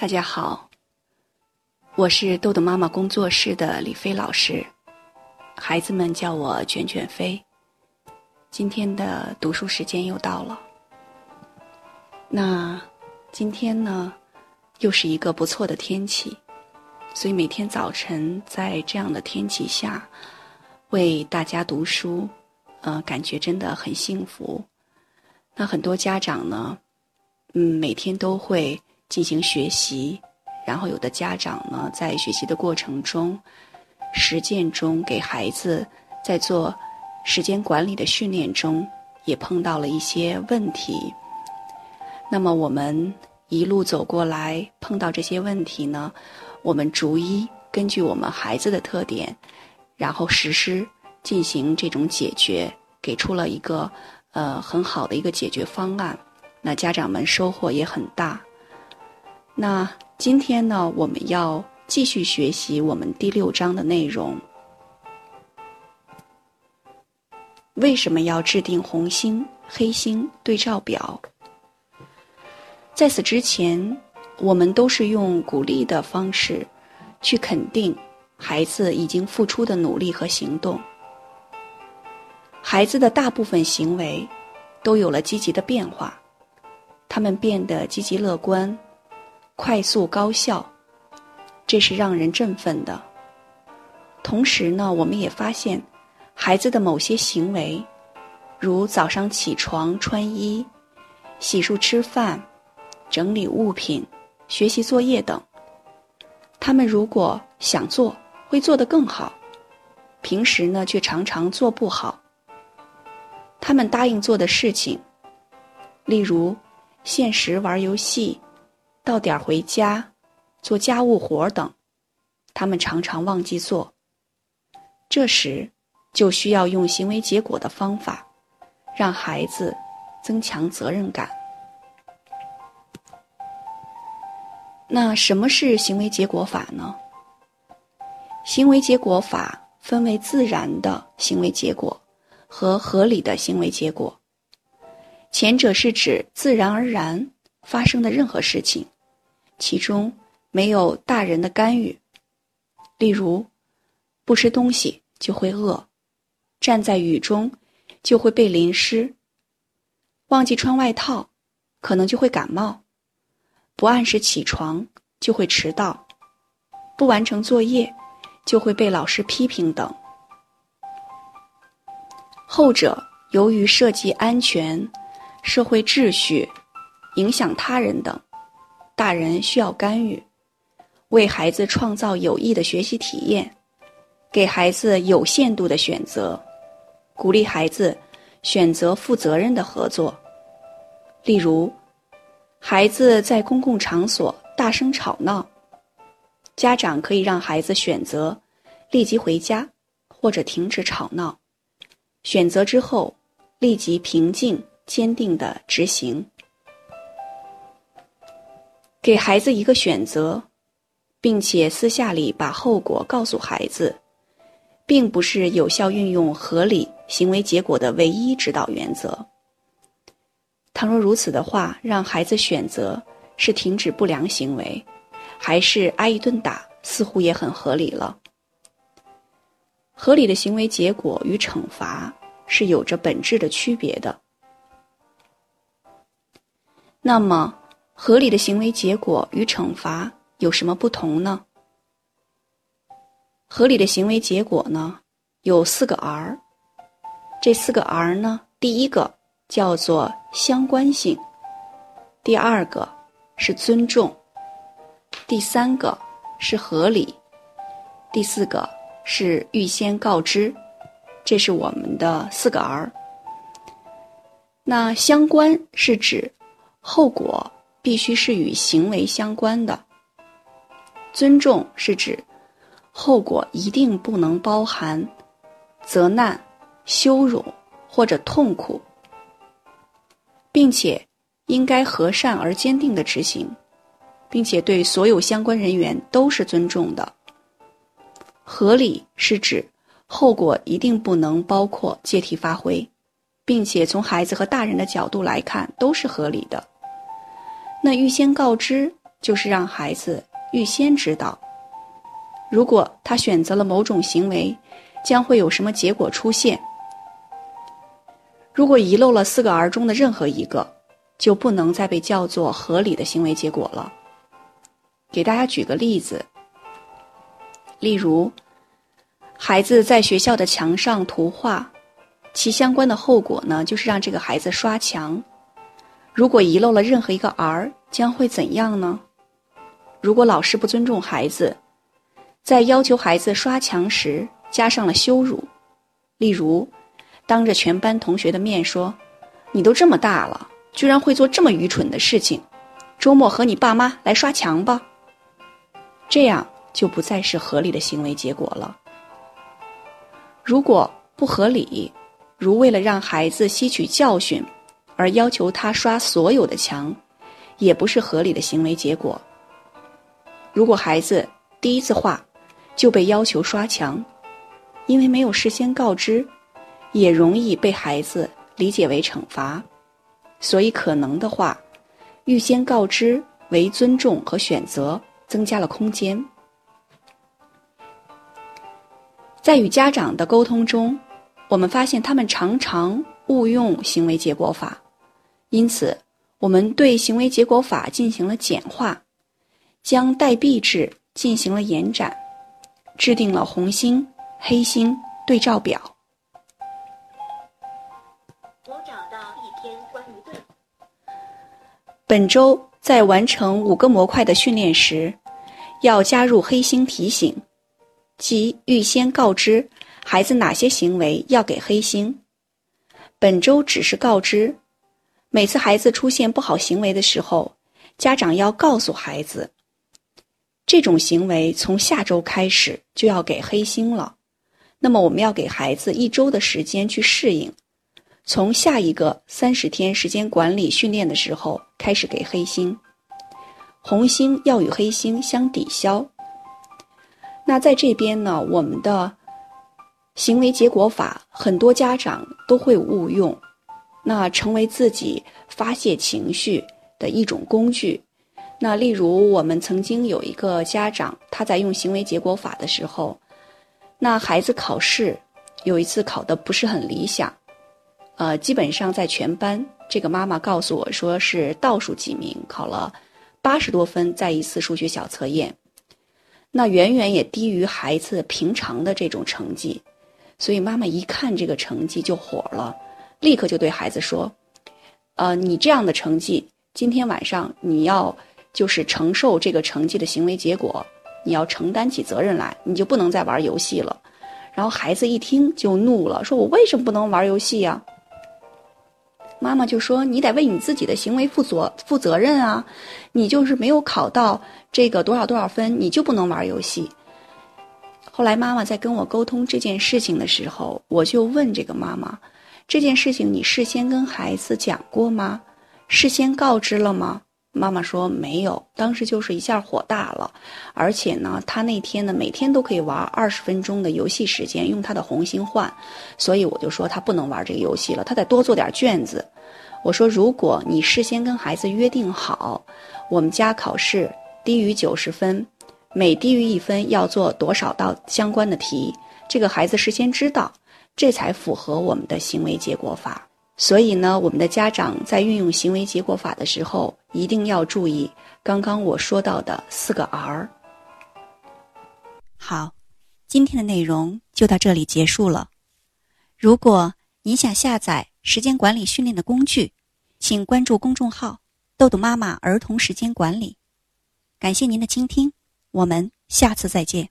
大家好，我是豆豆妈妈工作室的李飞老师，孩子们叫我卷卷飞。今天的读书时间又到了，那今天呢，又是一个不错的天气，所以每天早晨在这样的天气下为大家读书，呃，感觉真的很幸福。那很多家长呢，嗯，每天都会。进行学习，然后有的家长呢，在学习的过程中、实践中，给孩子在做时间管理的训练中，也碰到了一些问题。那么我们一路走过来，碰到这些问题呢，我们逐一根据我们孩子的特点，然后实施进行这种解决，给出了一个呃很好的一个解决方案。那家长们收获也很大。那今天呢，我们要继续学习我们第六章的内容。为什么要制定红星、黑星对照表？在此之前，我们都是用鼓励的方式去肯定孩子已经付出的努力和行动。孩子的大部分行为都有了积极的变化，他们变得积极乐观。快速高效，这是让人振奋的。同时呢，我们也发现，孩子的某些行为，如早上起床、穿衣、洗漱、吃饭、整理物品、学习作业等，他们如果想做，会做得更好；平时呢，却常常做不好。他们答应做的事情，例如限时玩游戏。到点回家，做家务活等，他们常常忘记做。这时，就需要用行为结果的方法，让孩子增强责任感。那什么是行为结果法呢？行为结果法分为自然的行为结果和合理的行为结果。前者是指自然而然发生的任何事情。其中没有大人的干预，例如不吃东西就会饿，站在雨中就会被淋湿，忘记穿外套可能就会感冒，不按时起床就会迟到，不完成作业就会被老师批评等。后者由于涉及安全、社会秩序、影响他人等。大人需要干预，为孩子创造有益的学习体验，给孩子有限度的选择，鼓励孩子选择负责任的合作。例如，孩子在公共场所大声吵闹，家长可以让孩子选择立即回家或者停止吵闹，选择之后立即平静坚定的执行。给孩子一个选择，并且私下里把后果告诉孩子，并不是有效运用合理行为结果的唯一指导原则。倘若如此的话，让孩子选择是停止不良行为，还是挨一顿打，似乎也很合理了。合理的行为结果与惩罚是有着本质的区别的。那么。合理的行为结果与惩罚有什么不同呢？合理的行为结果呢，有四个 R。这四个 R 呢，第一个叫做相关性，第二个是尊重，第三个是合理，第四个是预先告知。这是我们的四个 R。那相关是指后果。必须是与行为相关的。尊重是指后果一定不能包含责难、羞辱或者痛苦，并且应该和善而坚定的执行，并且对所有相关人员都是尊重的。合理是指后果一定不能包括借题发挥，并且从孩子和大人的角度来看都是合理的。那预先告知就是让孩子预先知道，如果他选择了某种行为，将会有什么结果出现。如果遗漏了四个儿中的任何一个，就不能再被叫做合理的行为结果了。给大家举个例子，例如，孩子在学校的墙上涂画，其相关的后果呢，就是让这个孩子刷墙。如果遗漏了任何一个儿，将会怎样呢？如果老师不尊重孩子，在要求孩子刷墙时加上了羞辱，例如。当着全班同学的面说：“你都这么大了，居然会做这么愚蠢的事情！周末和你爸妈来刷墙吧。”这样就不再是合理的行为结果了。如果不合理，如为了让孩子吸取教训而要求他刷所有的墙，也不是合理的行为结果。如果孩子第一次画就被要求刷墙，因为没有事先告知。也容易被孩子理解为惩罚，所以可能的话，预先告知为尊重和选择，增加了空间。在与家长的沟通中，我们发现他们常常误用行为结果法，因此我们对行为结果法进行了简化，将代币制进行了延展，制定了红星、黑星对照表。我找到一篇关于对本周在完成五个模块的训练时，要加入黑星提醒，即预先告知孩子哪些行为要给黑星。本周只是告知，每次孩子出现不好行为的时候，家长要告诉孩子，这种行为从下周开始就要给黑星了。那么我们要给孩子一周的时间去适应。从下一个三十天时间管理训练的时候开始给黑星，红星要与黑星相抵消。那在这边呢，我们的行为结果法很多家长都会误用，那成为自己发泄情绪的一种工具。那例如我们曾经有一个家长，他在用行为结果法的时候，那孩子考试有一次考的不是很理想。呃，基本上在全班，这个妈妈告诉我说是倒数几名，考了八十多分，在一次数学小测验，那远远也低于孩子平常的这种成绩，所以妈妈一看这个成绩就火了，立刻就对孩子说：“呃，你这样的成绩，今天晚上你要就是承受这个成绩的行为结果，你要承担起责任来，你就不能再玩游戏了。”然后孩子一听就怒了，说：“我为什么不能玩游戏呀？”妈妈就说：“你得为你自己的行为负责负责任啊！你就是没有考到这个多少多少分，你就不能玩游戏。”后来妈妈在跟我沟通这件事情的时候，我就问这个妈妈：“这件事情你事先跟孩子讲过吗？事先告知了吗？”妈妈说没有，当时就是一下火大了，而且呢，他那天呢每天都可以玩二十分钟的游戏时间，用他的红星换，所以我就说他不能玩这个游戏了，他得多做点卷子。我说如果你事先跟孩子约定好，我们家考试低于九十分，每低于一分要做多少道相关的题，这个孩子事先知道，这才符合我们的行为结果法。所以呢，我们的家长在运用行为结果法的时候，一定要注意刚刚我说到的四个 R。好，今天的内容就到这里结束了。如果你想下载时间管理训练的工具，请关注公众号“豆豆妈妈儿童时间管理”。感谢您的倾听，我们下次再见。